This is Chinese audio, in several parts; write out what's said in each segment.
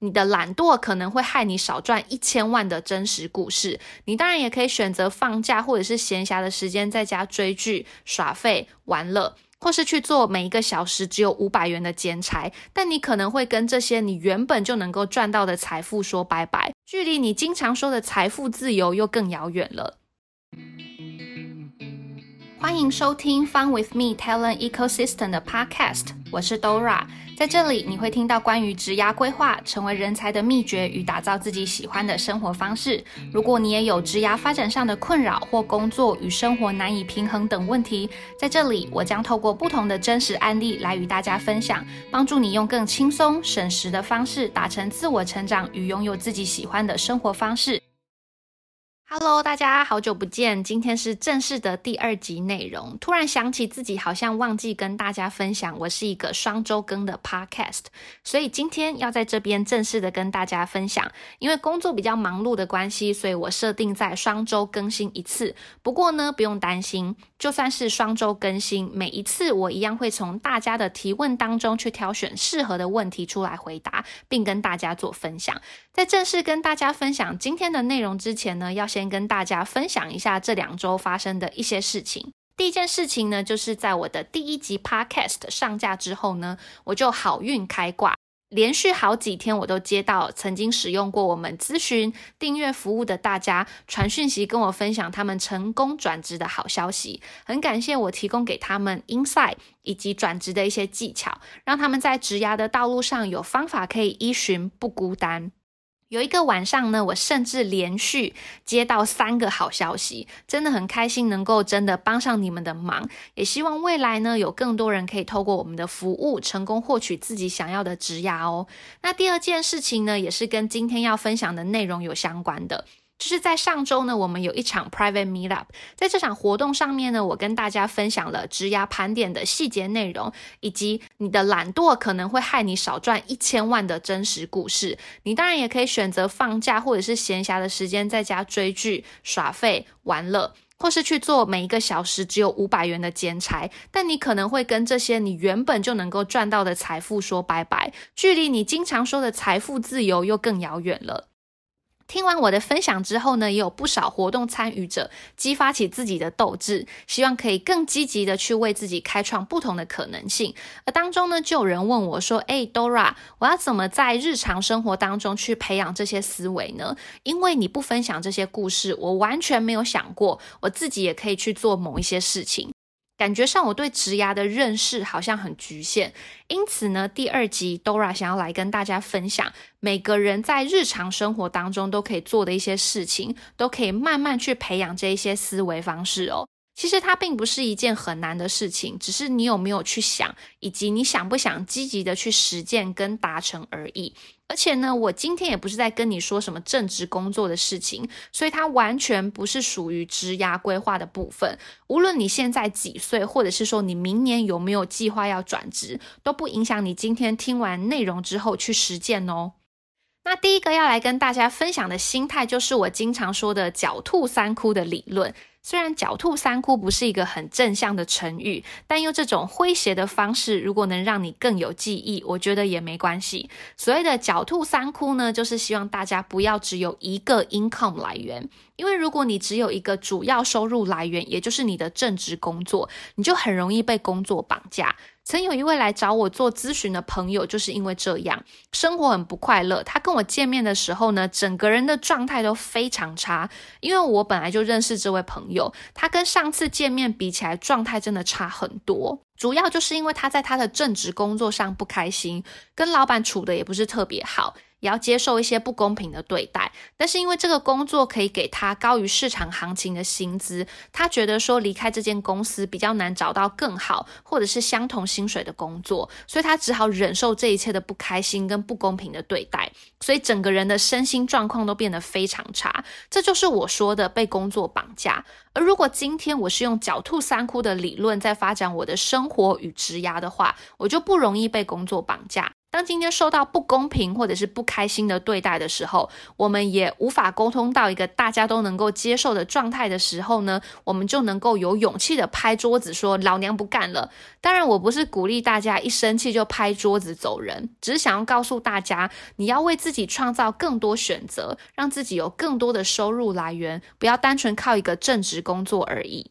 你的懒惰可能会害你少赚一千万的真实故事。你当然也可以选择放假或者是闲暇的时间在家追剧、耍废、玩乐，或是去做每一个小时只有五百元的兼差。但你可能会跟这些你原本就能够赚到的财富说拜拜，距离你经常说的财富自由又更遥远了。欢迎收听 Fun with Me Talent Ecosystem 的 Podcast，我是 Dora。在这里，你会听到关于职涯规划、成为人才的秘诀与打造自己喜欢的生活方式。如果你也有职涯发展上的困扰或工作与生活难以平衡等问题，在这里我将透过不同的真实案例来与大家分享，帮助你用更轻松、省时的方式达成自我成长与拥有自己喜欢的生活方式。Hello，大家好久不见！今天是正式的第二集内容。突然想起自己好像忘记跟大家分享，我是一个双周更的 Podcast，所以今天要在这边正式的跟大家分享。因为工作比较忙碌的关系，所以我设定在双周更新一次。不过呢，不用担心，就算是双周更新，每一次我一样会从大家的提问当中去挑选适合的问题出来回答，并跟大家做分享。在正式跟大家分享今天的内容之前呢，要先先跟大家分享一下这两周发生的一些事情。第一件事情呢，就是在我的第一集 Podcast 上架之后呢，我就好运开挂，连续好几天我都接到曾经使用过我们咨询订阅服务的大家传讯息跟我分享他们成功转职的好消息。很感谢我提供给他们 insight 以及转职的一些技巧，让他们在职涯的道路上有方法可以依循，不孤单。有一个晚上呢，我甚至连续接到三个好消息，真的很开心能够真的帮上你们的忙，也希望未来呢有更多人可以透过我们的服务成功获取自己想要的职涯哦。那第二件事情呢，也是跟今天要分享的内容有相关的。就是在上周呢，我们有一场 private meetup，在这场活动上面呢，我跟大家分享了职涯盘点的细节内容，以及你的懒惰可能会害你少赚一千万的真实故事。你当然也可以选择放假或者是闲暇的时间在家追剧、耍废、玩乐，或是去做每一个小时只有五百元的兼差。但你可能会跟这些你原本就能够赚到的财富说拜拜，距离你经常说的财富自由又更遥远了。听完我的分享之后呢，也有不少活动参与者激发起自己的斗志，希望可以更积极的去为自己开创不同的可能性。而当中呢，就有人问我说：“哎，Dora，我要怎么在日常生活当中去培养这些思维呢？因为你不分享这些故事，我完全没有想过我自己也可以去做某一些事情。”感觉上我对植牙的认识好像很局限，因此呢，第二集 Dora 想要来跟大家分享，每个人在日常生活当中都可以做的一些事情，都可以慢慢去培养这一些思维方式哦。其实它并不是一件很难的事情，只是你有没有去想，以及你想不想积极的去实践跟达成而已。而且呢，我今天也不是在跟你说什么正职工作的事情，所以它完全不是属于职涯规划的部分。无论你现在几岁，或者是说你明年有没有计划要转职，都不影响你今天听完内容之后去实践哦。那第一个要来跟大家分享的心态，就是我经常说的“狡兔三窟”的理论。虽然“狡兔三窟”不是一个很正向的成语，但用这种诙谐的方式，如果能让你更有记忆，我觉得也没关系。所谓的“狡兔三窟”呢，就是希望大家不要只有一个 income 来源，因为如果你只有一个主要收入来源，也就是你的正职工作，你就很容易被工作绑架。曾有一位来找我做咨询的朋友，就是因为这样，生活很不快乐。他跟我见面的时候呢，整个人的状态都非常差。因为我本来就认识这位朋友，他跟上次见面比起来，状态真的差很多。主要就是因为他在他的正职工作上不开心，跟老板处的也不是特别好。也要接受一些不公平的对待，但是因为这个工作可以给他高于市场行情的薪资，他觉得说离开这间公司比较难找到更好或者是相同薪水的工作，所以他只好忍受这一切的不开心跟不公平的对待，所以整个人的身心状况都变得非常差。这就是我说的被工作绑架。而如果今天我是用狡兔三窟的理论在发展我的生活与职涯的话，我就不容易被工作绑架。当今天受到不公平或者是不开心的对待的时候，我们也无法沟通到一个大家都能够接受的状态的时候呢，我们就能够有勇气的拍桌子说：“老娘不干了。”当然，我不是鼓励大家一生气就拍桌子走人，只是想要告诉大家，你要为自己创造更多选择，让自己有更多的收入来源，不要单纯靠一个正职工作而已。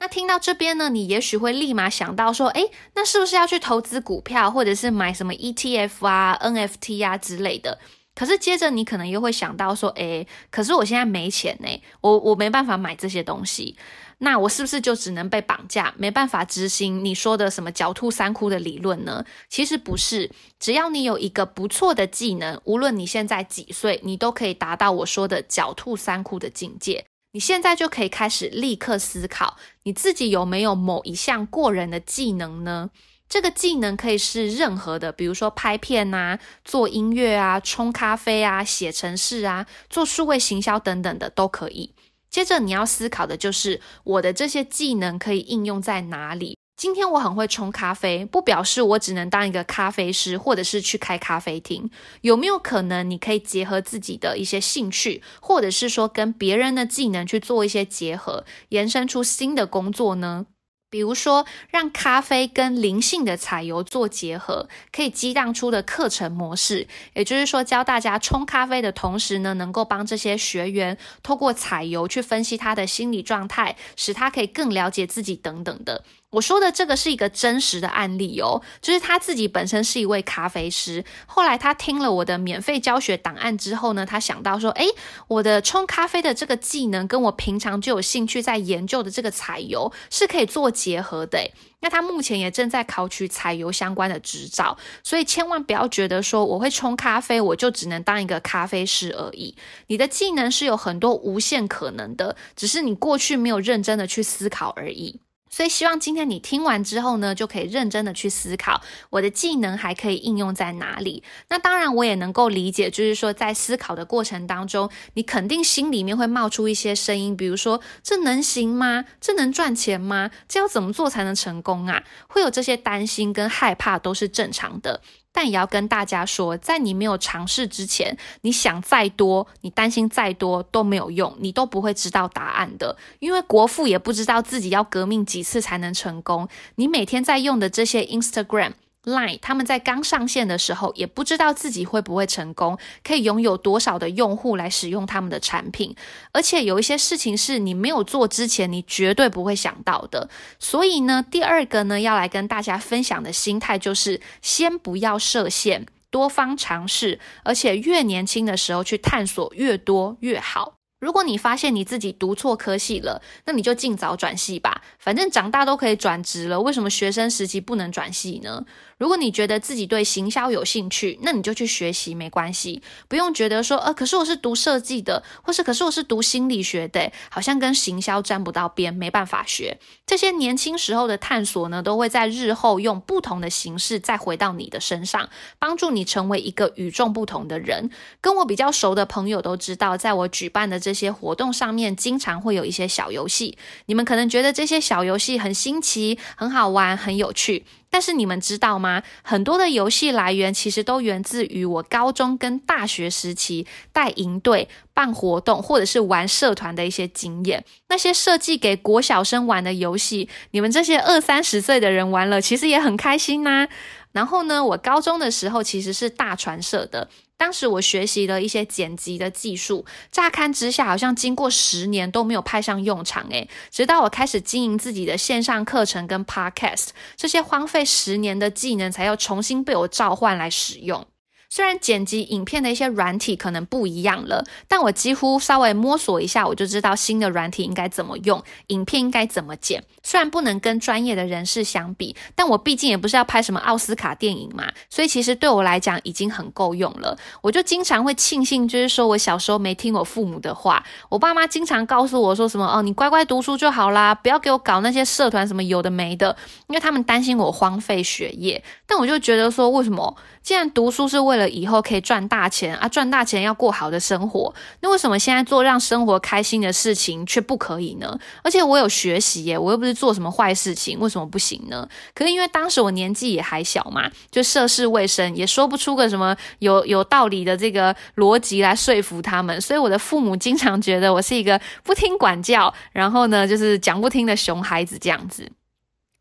那听到这边呢，你也许会立马想到说，诶，那是不是要去投资股票，或者是买什么 ETF 啊、NFT 啊之类的？可是接着你可能又会想到说，诶，可是我现在没钱呢，我我没办法买这些东西，那我是不是就只能被绑架，没办法执行你说的什么狡兔三窟的理论呢？其实不是，只要你有一个不错的技能，无论你现在几岁，你都可以达到我说的狡兔三窟的境界。你现在就可以开始立刻思考，你自己有没有某一项过人的技能呢？这个技能可以是任何的，比如说拍片啊、做音乐啊、冲咖啡啊、写程式啊、做数位行销等等的都可以。接着你要思考的就是，我的这些技能可以应用在哪里？今天我很会冲咖啡，不表示我只能当一个咖啡师，或者是去开咖啡厅。有没有可能你可以结合自己的一些兴趣，或者是说跟别人的技能去做一些结合，延伸出新的工作呢？比如说，让咖啡跟灵性的彩油做结合，可以激荡出的课程模式，也就是说，教大家冲咖啡的同时呢，能够帮这些学员透过彩油去分析他的心理状态，使他可以更了解自己等等的。我说的这个是一个真实的案例哦，就是他自己本身是一位咖啡师，后来他听了我的免费教学档案之后呢，他想到说，诶，我的冲咖啡的这个技能跟我平常就有兴趣在研究的这个彩油是可以做结合的。那他目前也正在考取彩油相关的执照，所以千万不要觉得说我会冲咖啡，我就只能当一个咖啡师而已。你的技能是有很多无限可能的，只是你过去没有认真的去思考而已。所以希望今天你听完之后呢，就可以认真的去思考，我的技能还可以应用在哪里。那当然，我也能够理解，就是说在思考的过程当中，你肯定心里面会冒出一些声音，比如说这能行吗？这能赚钱吗？这要怎么做才能成功啊？会有这些担心跟害怕都是正常的。但也要跟大家说，在你没有尝试之前，你想再多，你担心再多都没有用，你都不会知道答案的。因为国父也不知道自己要革命几次才能成功。你每天在用的这些 Instagram。Line 他们在刚上线的时候，也不知道自己会不会成功，可以拥有多少的用户来使用他们的产品，而且有一些事情是你没有做之前，你绝对不会想到的。所以呢，第二个呢，要来跟大家分享的心态就是，先不要设限，多方尝试，而且越年轻的时候去探索越多越好。如果你发现你自己读错科系了，那你就尽早转系吧，反正长大都可以转职了，为什么学生时期不能转系呢？如果你觉得自己对行销有兴趣，那你就去学习，没关系，不用觉得说，呃，可是我是读设计的，或是可是我是读心理学的，好像跟行销沾不到边，没办法学。这些年轻时候的探索呢，都会在日后用不同的形式再回到你的身上，帮助你成为一个与众不同的人。跟我比较熟的朋友都知道，在我举办的这些活动上面，经常会有一些小游戏，你们可能觉得这些小游戏很新奇、很好玩、很有趣。但是你们知道吗？很多的游戏来源其实都源自于我高中跟大学时期带营队、办活动或者是玩社团的一些经验。那些设计给国小生玩的游戏，你们这些二三十岁的人玩了，其实也很开心呐。然后呢，我高中的时候其实是大传社的。当时我学习了一些剪辑的技术，乍看之下好像经过十年都没有派上用场诶，直到我开始经营自己的线上课程跟 podcast，这些荒废十年的技能才又重新被我召唤来使用。虽然剪辑影片的一些软体可能不一样了，但我几乎稍微摸索一下，我就知道新的软体应该怎么用，影片应该怎么剪。虽然不能跟专业的人士相比，但我毕竟也不是要拍什么奥斯卡电影嘛，所以其实对我来讲已经很够用了。我就经常会庆幸，就是说我小时候没听我父母的话。我爸妈经常告诉我说什么哦，你乖乖读书就好啦，不要给我搞那些社团什么有的没的，因为他们担心我荒废学业。但我就觉得说，为什么既然读书是为了以后可以赚大钱啊，赚大钱要过好的生活。那为什么现在做让生活开心的事情却不可以呢？而且我有学习耶，我又不是做什么坏事情，为什么不行呢？可是因为当时我年纪也还小嘛，就涉世未深，也说不出个什么有有道理的这个逻辑来说服他们，所以我的父母经常觉得我是一个不听管教，然后呢就是讲不听的熊孩子这样子。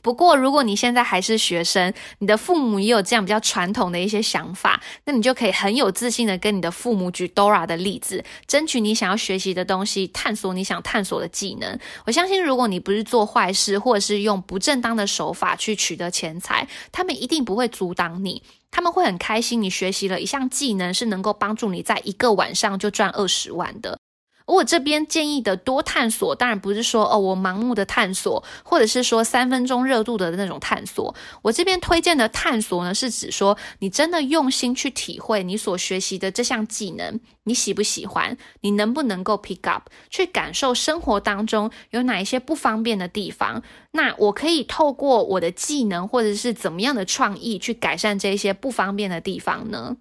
不过，如果你现在还是学生，你的父母也有这样比较传统的一些想法，那你就可以很有自信的跟你的父母举 Dora 的例子，争取你想要学习的东西，探索你想探索的技能。我相信，如果你不是做坏事，或者是用不正当的手法去取得钱财，他们一定不会阻挡你，他们会很开心你学习了一项技能，是能够帮助你在一个晚上就赚二十万的。我这边建议的多探索，当然不是说哦，我盲目的探索，或者是说三分钟热度的那种探索。我这边推荐的探索呢，是指说你真的用心去体会你所学习的这项技能，你喜不喜欢？你能不能够 pick up？去感受生活当中有哪一些不方便的地方？那我可以透过我的技能，或者是怎么样的创意，去改善这些不方便的地方呢？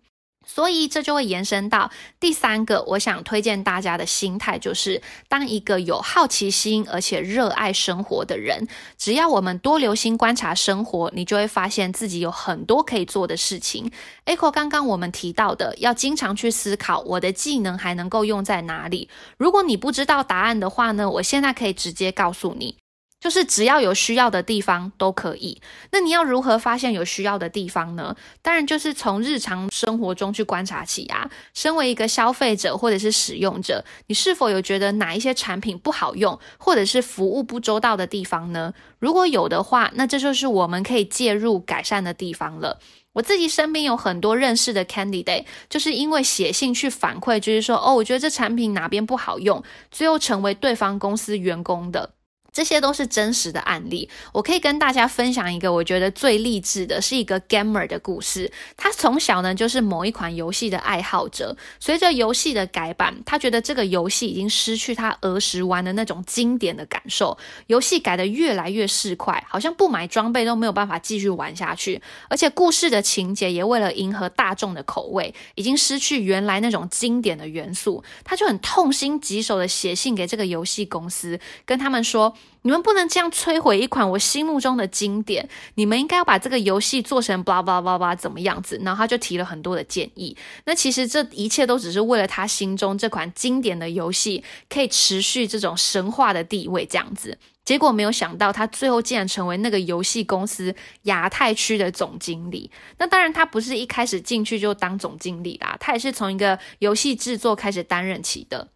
所以这就会延伸到第三个，我想推荐大家的心态，就是当一个有好奇心而且热爱生活的人，只要我们多留心观察生活，你就会发现自己有很多可以做的事情。Echo 刚刚我们提到的，要经常去思考我的技能还能够用在哪里。如果你不知道答案的话呢，我现在可以直接告诉你。就是只要有需要的地方都可以。那你要如何发现有需要的地方呢？当然就是从日常生活中去观察起啊。身为一个消费者或者是使用者，你是否有觉得哪一些产品不好用，或者是服务不周到的地方呢？如果有的话，那这就是我们可以介入改善的地方了。我自己身边有很多认识的 candidate，就是因为写信去反馈，就是说哦，我觉得这产品哪边不好用，最后成为对方公司员工的。这些都是真实的案例，我可以跟大家分享一个我觉得最励志的，是一个 gamer 的故事。他从小呢就是某一款游戏的爱好者，随着游戏的改版，他觉得这个游戏已经失去他儿时玩的那种经典的感受。游戏改得越来越市侩，好像不买装备都没有办法继续玩下去。而且故事的情节也为了迎合大众的口味，已经失去原来那种经典的元素。他就很痛心疾首的写信给这个游戏公司，跟他们说。你们不能这样摧毁一款我心目中的经典。你们应该要把这个游戏做成 blah blah blah blah 怎么样子？然后他就提了很多的建议。那其实这一切都只是为了他心中这款经典的游戏可以持续这种神话的地位这样子。结果没有想到，他最后竟然成为那个游戏公司亚太区的总经理。那当然，他不是一开始进去就当总经理啦，他也是从一个游戏制作开始担任起的。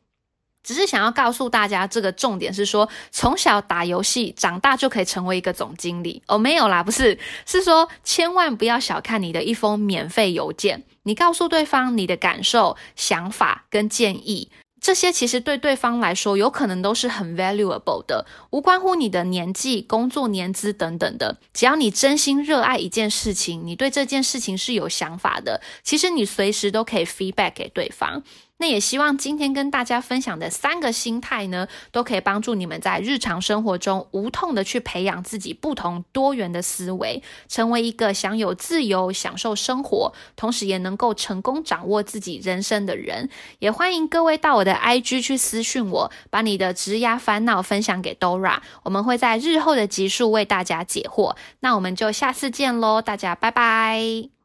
只是想要告诉大家，这个重点是说，从小打游戏，长大就可以成为一个总经理哦。没有啦，不是，是说千万不要小看你的一封免费邮件，你告诉对方你的感受、想法跟建议，这些其实对对方来说，有可能都是很 valuable 的，无关乎你的年纪、工作年资等等的。只要你真心热爱一件事情，你对这件事情是有想法的，其实你随时都可以 feedback 给对方。那也希望今天跟大家分享的三个心态呢，都可以帮助你们在日常生活中无痛的去培养自己不同多元的思维，成为一个享有自由、享受生活，同时也能够成功掌握自己人生的人。也欢迎各位到我的 IG 去私讯我，把你的职涯烦恼分享给 Dora，我们会在日后的集数为大家解惑。那我们就下次见喽，大家拜拜。